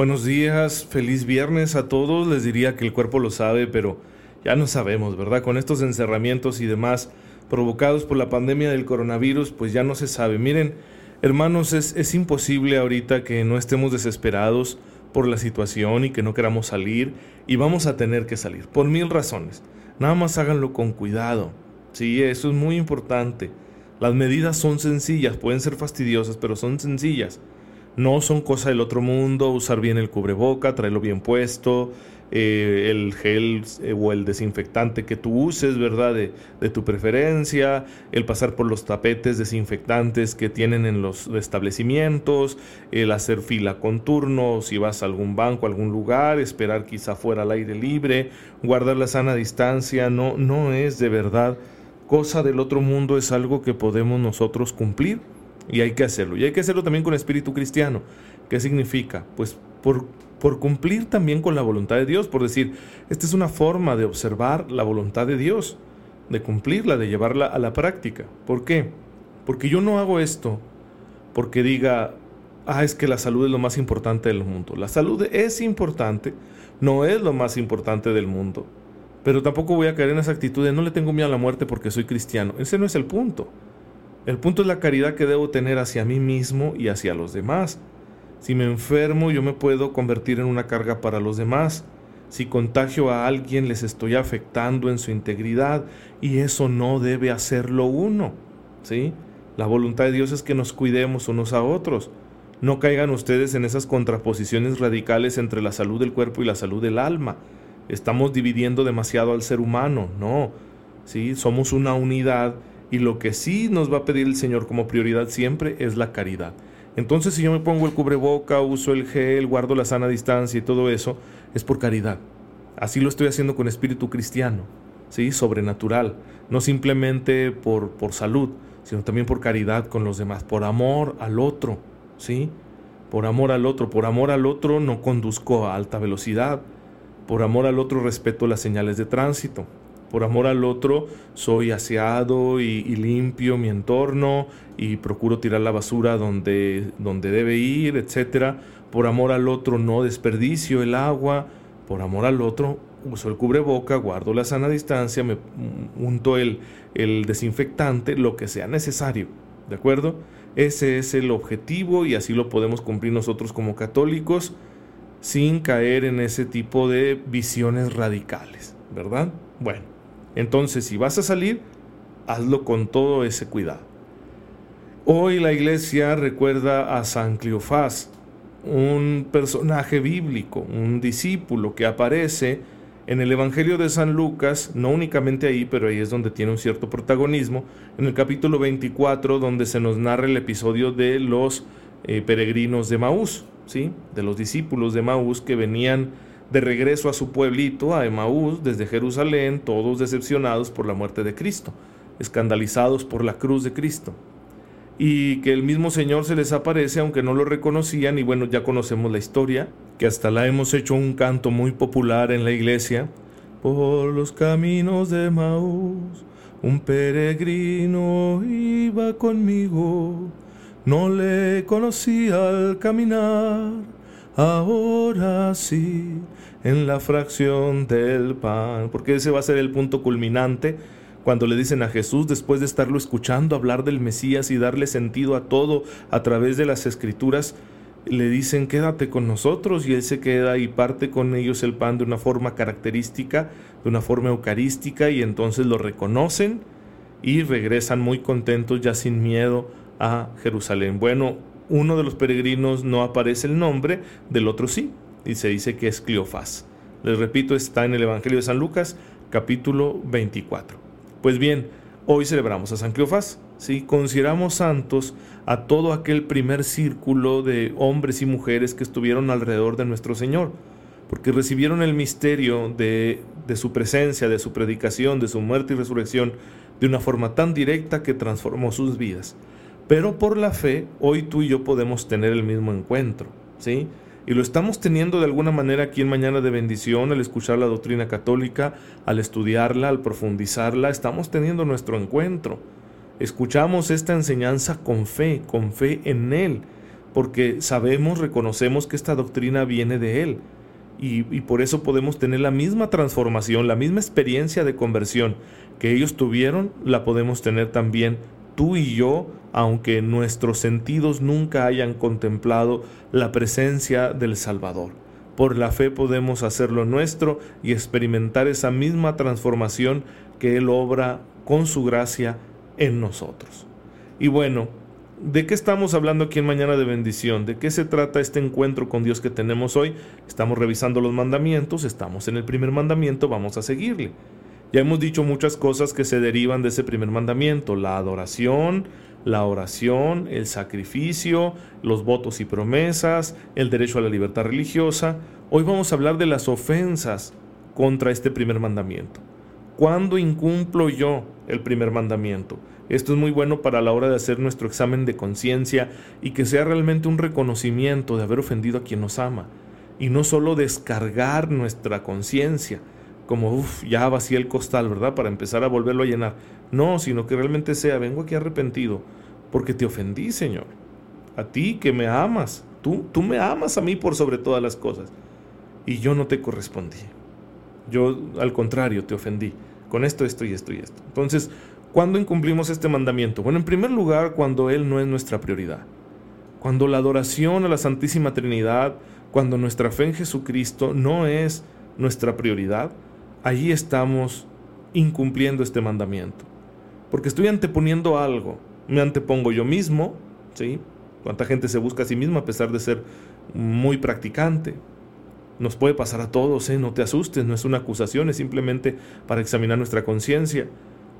Buenos días, feliz viernes a todos. Les diría que el cuerpo lo sabe, pero ya no sabemos, ¿verdad? Con estos encerramientos y demás provocados por la pandemia del coronavirus, pues ya no se sabe. Miren, hermanos, es, imposible ahorita que no estemos desesperados por la situación y que no queramos salir y vamos a tener que salir, por mil razones. Nada más háganlo con cuidado. Sí, eso es muy importante. Las medidas son sencillas, pueden ser fastidiosas, pero son sencillas no son cosa del otro mundo, usar bien el cubreboca, traerlo bien puesto, eh, el gel eh, o el desinfectante que tú uses, ¿verdad? De, de, tu preferencia, el pasar por los tapetes desinfectantes que tienen en los establecimientos, el hacer fila con turno, si vas a algún banco, a algún lugar, esperar quizá fuera al aire libre, guardar la sana distancia, no, no es de verdad cosa del otro mundo, es algo que podemos nosotros cumplir y hay que hacerlo. Y hay que hacerlo también con espíritu cristiano. ¿Qué significa? Pues por, por cumplir también con la voluntad de Dios, por decir, esta es una forma de observar la voluntad de Dios, de cumplirla, de llevarla a la práctica. ¿Por qué? Porque yo no hago esto porque diga, ah, es que la salud es lo más importante del mundo. La salud es importante, no es lo más importante del mundo. Pero tampoco voy a caer en esa actitud de no le tengo miedo a la muerte porque soy cristiano. Ese no es el punto. El punto es la caridad que debo tener hacia mí mismo y hacia los demás. Si me enfermo, yo me puedo convertir en una carga para los demás. Si contagio a alguien, les estoy afectando en su integridad y eso no debe hacerlo uno. ¿Sí? La voluntad de Dios es que nos cuidemos unos a otros. No caigan ustedes en esas contraposiciones radicales entre la salud del cuerpo y la salud del alma. Estamos dividiendo demasiado al ser humano, no. ¿Sí? Somos una unidad y lo que sí nos va a pedir el Señor como prioridad siempre es la caridad. Entonces si yo me pongo el cubreboca, uso el gel, guardo la sana distancia y todo eso, es por caridad. Así lo estoy haciendo con espíritu cristiano, ¿sí? sobrenatural, no simplemente por, por salud, sino también por caridad con los demás, por amor al otro, ¿sí? Por amor al otro, por amor al otro no conduzco a alta velocidad, por amor al otro respeto las señales de tránsito, por amor al otro soy aseado y, limpio mi entorno y procuro tirar la basura donde, donde debe ir, etc. Por amor al otro no desperdicio el agua. Por amor al otro uso el cubreboca, guardo la sana distancia, me unto el, el desinfectante, lo que sea necesario. ¿De acuerdo? Ese es el objetivo y así lo podemos cumplir nosotros como católicos sin caer en ese tipo de visiones radicales, ¿verdad? Bueno, entonces, si vas a salir, hazlo con todo ese cuidado. Hoy la iglesia recuerda a San Cleofás, un personaje bíblico, un discípulo que aparece en el Evangelio de San Lucas, no únicamente ahí, pero ahí es donde tiene un cierto protagonismo, en el capítulo 24, donde se nos narra el episodio de los eh, peregrinos de Maús, ¿sí? de los discípulos de Maús que venían de regreso a su pueblito, a Emaús, desde Jerusalén, todos decepcionados por la muerte de Cristo, escandalizados por la cruz de Cristo. Y que el mismo Señor se les aparece aunque no lo reconocían y bueno, ya conocemos la historia, que hasta la hemos hecho un canto muy popular en la iglesia. Por los caminos de Emaús, un peregrino iba conmigo, no le conocía al caminar ahora sí, en la fracción del pan, porque ese va a ser el punto culminante cuando le dicen a Jesús, después de estarlo escuchando hablar del Mesías y darle sentido a todo a través de las escrituras, le dicen, quédate con nosotros, y él se queda y parte con ellos el pan de una forma característica, de una forma eucarística, y entonces lo reconocen y regresan muy contentos, ya sin miedo, a Jerusalén. Bueno, uno de los peregrinos no aparece el nombre, del otro sí, y se dice que es Cleofás. Les repito, está en el Evangelio de San Lucas, capítulo 24. Pues bien, hoy celebramos a San Cleofás, ¿sí? Consideramos santos a todo aquel primer círculo de hombres y mujeres que estuvieron alrededor de nuestro Señor, porque recibieron el misterio de, de su presencia, de su predicación, de su muerte y resurrección, de una forma tan directa que transformó sus vidas. Pero por la fe, hoy tú y yo podemos tener el mismo encuentro, ¿sí? Y lo estamos teniendo de alguna manera aquí en Mañana de Bendición, al escuchar la doctrina católica, al estudiarla, al profundizarla, estamos teniendo nuestro encuentro. Escuchamos esta enseñanza con fe, con fe en Él, porque sabemos, reconocemos que esta doctrina viene de Él. Y, y, por eso podemos tener la misma transformación, la misma experiencia de conversión que ellos tuvieron, la podemos tener también tú y yo, aunque nuestros sentidos nunca hayan contemplado la presencia del Salvador. Por la fe podemos hacerlo nuestro y experimentar esa misma transformación que Él obra con su gracia en nosotros. Y bueno, ¿de qué estamos hablando aquí en Mañana de Bendición? ¿De qué se trata este encuentro con Dios que tenemos hoy? Estamos revisando los mandamientos, estamos en el primer mandamiento, vamos a seguirle. Ya hemos dicho muchas cosas que se derivan de ese primer mandamiento, la adoración, la oración, el sacrificio, los votos y promesas, el derecho a la libertad religiosa. Hoy vamos a hablar de las ofensas contra este primer mandamiento. ¿Cuándo incumplo yo el primer mandamiento? Esto es muy bueno para la hora de hacer nuestro examen de conciencia y que sea realmente un reconocimiento de haber ofendido a quien nos ama y no solo descargar nuestra conciencia como, uff, ya vacié el costal, ¿verdad? Para empezar a volverlo a llenar. No, sino que realmente sea, vengo aquí arrepentido, porque te ofendí, Señor. A ti que me amas. Tú, tú me amas a mí por sobre todas las cosas. Y yo no te correspondí. Yo, al contrario, te ofendí. Con esto, esto y esto y esto. Entonces, ¿cuándo incumplimos este mandamiento? Bueno, en primer lugar, cuando Él no es nuestra prioridad. Cuando la adoración a la Santísima Trinidad, cuando nuestra fe en Jesucristo no es nuestra prioridad, allí estamos incumpliendo este mandamiento. Porque estoy anteponiendo algo. Me antepongo yo mismo, ¿sí? ¿Cuánta gente se busca a sí misma a pesar de ser muy practicante? Nos puede pasar a todos, ¿eh? No te asustes, no es una acusación, es simplemente para examinar nuestra conciencia.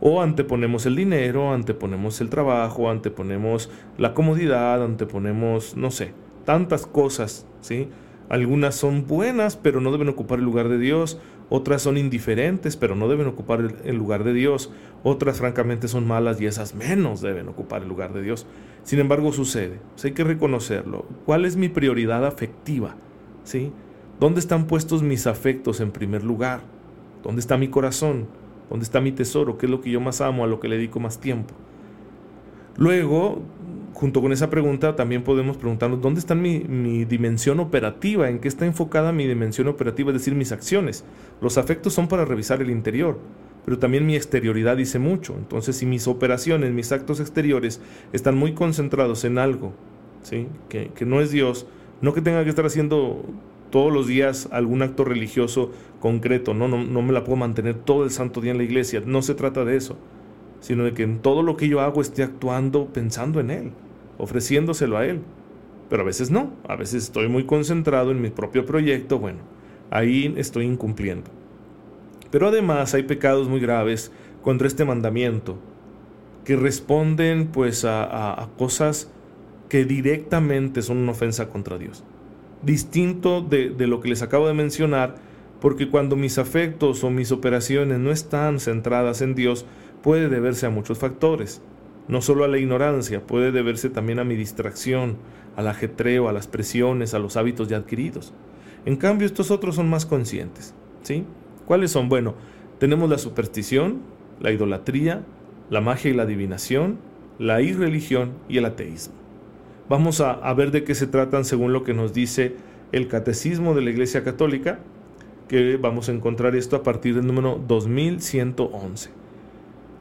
O anteponemos el dinero, anteponemos el trabajo, anteponemos la comodidad, anteponemos, no sé, tantas cosas, ¿sí? Algunas son buenas, pero no deben ocupar el lugar de Dios. Otras son indiferentes, pero no deben ocupar el lugar de Dios. Otras francamente son malas y esas menos deben ocupar el lugar de Dios. Sin embargo, sucede. hay que reconocerlo. ¿Cuál es mi prioridad afectiva? ¿Sí? ¿Dónde están puestos mis afectos en primer lugar? ¿Dónde está mi corazón? ¿Dónde está mi tesoro? ¿Qué es lo que yo más amo, a lo que le dedico más tiempo? Luego, junto con esa pregunta también podemos preguntarnos dónde está mi, mi, dimensión operativa, en qué está enfocada mi dimensión operativa, es decir, mis acciones. Los afectos son para revisar el interior, pero también mi exterioridad dice mucho. Entonces, si mis operaciones, mis actos exteriores están muy concentrados en algo, ¿sí? que, que no es Dios, no que tenga que estar haciendo todos los días algún acto religioso concreto, no, no, no me la puedo mantener todo el santo día en la iglesia, no se trata de eso, sino de que en todo lo que yo hago esté actuando pensando en Él ofreciéndoselo a Él. Pero a veces no, a veces estoy muy concentrado en mi propio proyecto, bueno, ahí estoy incumpliendo. Pero además hay pecados muy graves contra este mandamiento, que responden pues a, cosas que directamente son una ofensa contra Dios. Distinto de, de lo que les acabo de mencionar, porque cuando mis afectos o mis operaciones no están centradas en Dios, puede deberse a muchos factores no solo a la ignorancia, puede deberse también a mi distracción, al ajetreo, a las presiones, a los hábitos ya adquiridos. En cambio, estos otros son más conscientes. ¿sí? ¿Cuáles son? Bueno, tenemos la superstición, la idolatría, la magia y la adivinación, la irreligión y el ateísmo. Vamos a, a ver de qué se tratan según lo que nos dice el Catecismo de la Iglesia Católica, que vamos a encontrar esto a partir del número 2111.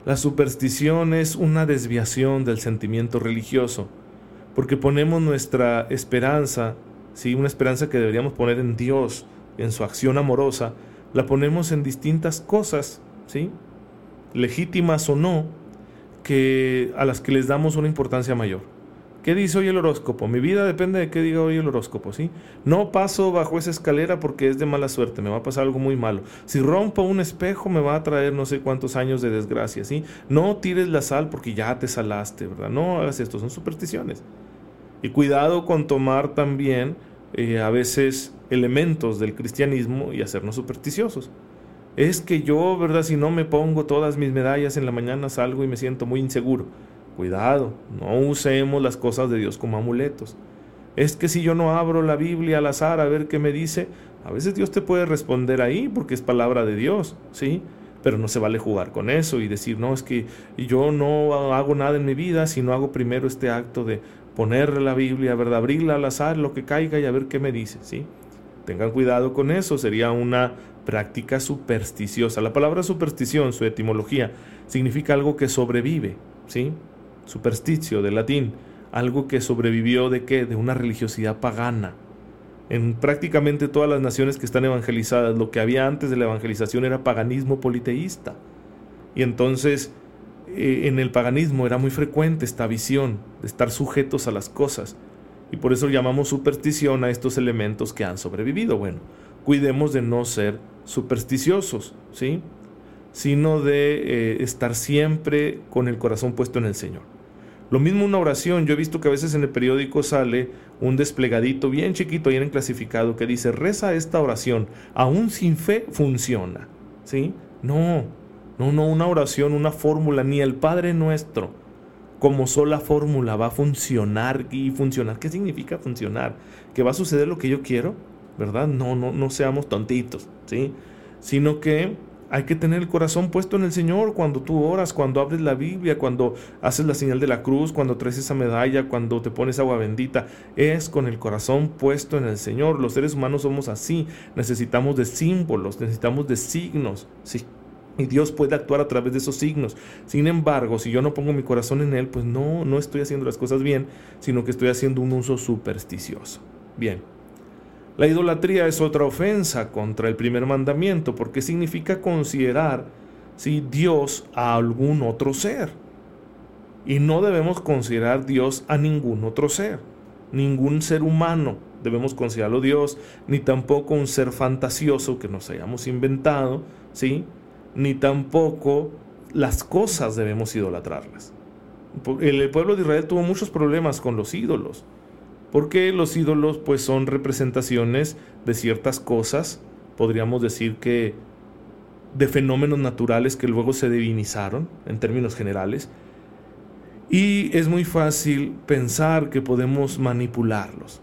La superstición es una desviación del sentimiento religioso, porque ponemos nuestra esperanza, ¿sí? una esperanza que deberíamos poner en Dios, en su acción amorosa, la ponemos en distintas cosas, ¿sí? legítimas o no, que, a las que les damos una importancia mayor, ¿Qué dice hoy el horóscopo? Mi vida depende de qué diga hoy el horóscopo, ¿sí? No paso bajo esa escalera porque es de mala suerte, me va a pasar algo muy malo. Si rompo un espejo me va a traer no sé cuántos años de desgracia, ¿sí? No tires la sal porque ya te salaste, ¿verdad? No hagas esto, son supersticiones. Y cuidado con tomar también eh, a veces elementos del cristianismo y hacernos supersticiosos. Es que yo, ¿verdad? Si no me pongo todas mis medallas en la mañana salgo y me siento muy inseguro. Cuidado, no usemos las cosas de Dios como amuletos. Es que si yo no abro la Biblia al azar a ver qué me dice, a veces Dios te puede responder ahí porque es palabra de Dios, ¿sí? Pero no se vale jugar con eso y decir, no, es que yo no hago nada en mi vida si no hago primero este acto de poner la Biblia, ¿verdad? Abrirla al azar, lo que caiga y a ver qué me dice, ¿sí? Tengan cuidado con eso, sería una práctica supersticiosa. La palabra superstición, su etimología, significa algo que sobrevive, ¿sí? Supersticio del latín, algo que sobrevivió de qué? De una religiosidad pagana. En prácticamente todas las naciones que están evangelizadas, lo que había antes de la evangelización era paganismo politeísta. Y entonces eh, en el paganismo era muy frecuente esta visión de estar sujetos a las cosas. Y por eso llamamos superstición a estos elementos que han sobrevivido. Bueno, cuidemos de no ser supersticiosos, ¿sí? Sino de eh, estar siempre con el corazón puesto en el Señor. Lo mismo una oración, yo he visto que a veces en el periódico sale un desplegadito bien chiquito ahí en clasificado que dice, reza esta oración, aún sin fe funciona. ¿Sí? No, no, no, una oración, una fórmula, ni el Padre nuestro como sola fórmula va a funcionar y funcionar. ¿Qué significa funcionar? ¿Que va a suceder lo que yo quiero? ¿Verdad? No, no, no seamos tontitos, ¿sí? Sino que hay que tener el corazón puesto en el Señor cuando tú oras, cuando abres la Biblia, cuando haces la señal de la cruz, cuando traes esa medalla, cuando te pones agua bendita. Es con el corazón puesto en el Señor. Los seres humanos somos así. Necesitamos de símbolos, necesitamos de signos. Sí. Y Dios puede actuar a través de esos signos. Sin embargo, si yo no pongo mi corazón en Él, pues no, no estoy haciendo las cosas bien, sino que estoy haciendo un uso supersticioso. Bien. La idolatría es otra ofensa contra el primer mandamiento porque significa considerar si Dios a algún otro ser. Y no debemos considerar Dios a ningún otro ser, ningún ser humano debemos considerarlo Dios, ni tampoco un ser fantasioso que nos hayamos inventado, ¿sí? Ni tampoco las cosas debemos idolatrarlas. El pueblo de Israel tuvo muchos problemas con los ídolos porque los ídolos pues son representaciones de ciertas cosas, podríamos decir que de fenómenos naturales que luego se divinizaron en términos generales, y es muy fácil pensar que podemos manipularlos,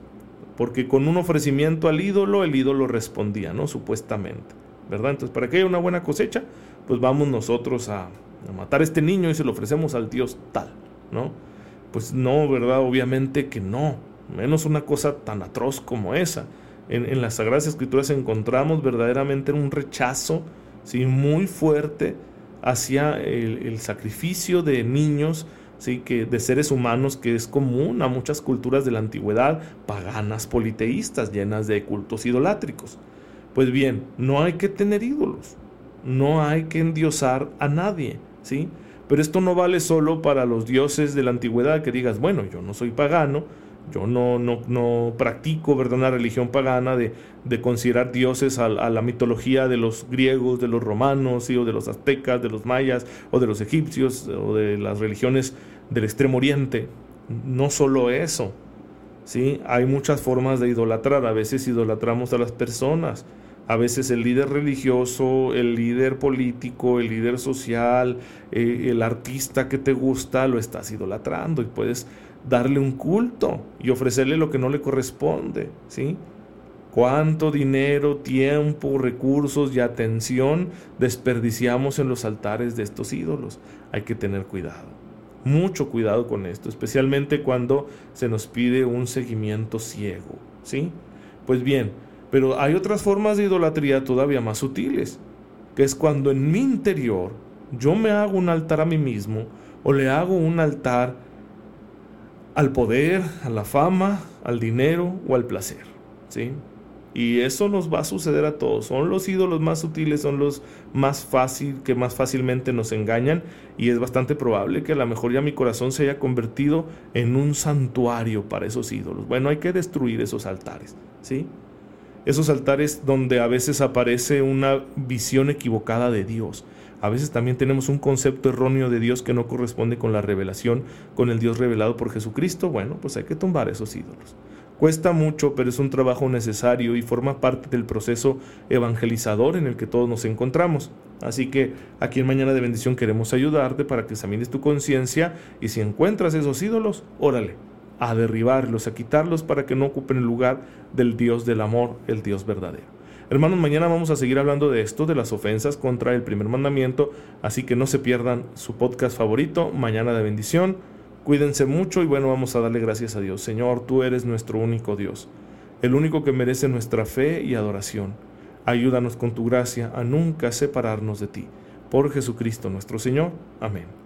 porque con un ofrecimiento al ídolo, el ídolo respondía, ¿no? Supuestamente, ¿verdad? Entonces, para que haya una buena cosecha, pues vamos nosotros a, a matar a este niño y se lo ofrecemos al Dios tal, ¿no? Pues no, ¿verdad? Obviamente que no menos una cosa tan atroz como esa. En, las Sagradas Escrituras encontramos verdaderamente un rechazo ¿sí? muy fuerte hacia el, sacrificio de niños, ¿sí? que, de seres humanos, que es común a muchas culturas de la antigüedad, paganas, politeístas, llenas de cultos idolátricos. Pues bien, no hay que tener ídolos, no hay que endiosar a nadie, ¿sí? Pero esto no vale solo para los dioses de la antigüedad, que digas, bueno, yo no soy pagano, yo no, no, no practico ¿verdad? una religión pagana de, de considerar dioses a, la mitología de los griegos, de los romanos, o de los aztecas, de los mayas, o de los egipcios, o de las religiones del extremo oriente. No solo eso, ¿sí? hay muchas formas de idolatrar. A veces idolatramos a las personas, a veces el líder religioso, el líder político, el líder social, eh, el artista que te gusta, lo estás idolatrando y puedes darle un culto y ofrecerle lo que no le corresponde, ¿sí? ¿Cuánto dinero, tiempo, recursos y atención desperdiciamos en los altares de estos ídolos? Hay que tener cuidado, mucho cuidado con esto, especialmente cuando se nos pide un seguimiento ciego, ¿sí? Pues bien, pero hay otras formas de idolatría todavía más sutiles, que es cuando en mi interior yo me hago un altar a mí mismo o le hago un altar al poder, a la fama, al dinero o al placer. ¿sí? Y eso nos va a suceder a todos. Son los ídolos más sutiles, son los más fácil, que más fácilmente nos engañan. Y es bastante probable que a lo mejor ya mi corazón se haya convertido en un santuario para esos ídolos. Bueno, hay que destruir esos altares, ¿sí? Esos altares donde a veces aparece una visión equivocada de Dios. A veces también tenemos un concepto erróneo de Dios que no corresponde con la revelación, con el Dios revelado por Jesucristo. Bueno, pues hay que tumbar esos ídolos. Cuesta mucho, pero es un trabajo necesario y forma parte del proceso evangelizador en el que todos nos encontramos. Así que aquí en Mañana de Bendición queremos ayudarte para que examines tu conciencia y si encuentras esos ídolos, órale, a derribarlos, a quitarlos para que no ocupen el lugar del Dios del amor, el Dios verdadero. Hermanos, mañana vamos a seguir hablando de esto, de las ofensas contra el primer mandamiento, así que no se pierdan su podcast favorito, Mañana de Bendición. Cuídense mucho y bueno, vamos a darle gracias a Dios. Señor, tú eres nuestro único Dios, el único que merece nuestra fe y adoración. Ayúdanos con tu gracia a nunca separarnos de ti. Por Jesucristo nuestro Señor. Amén.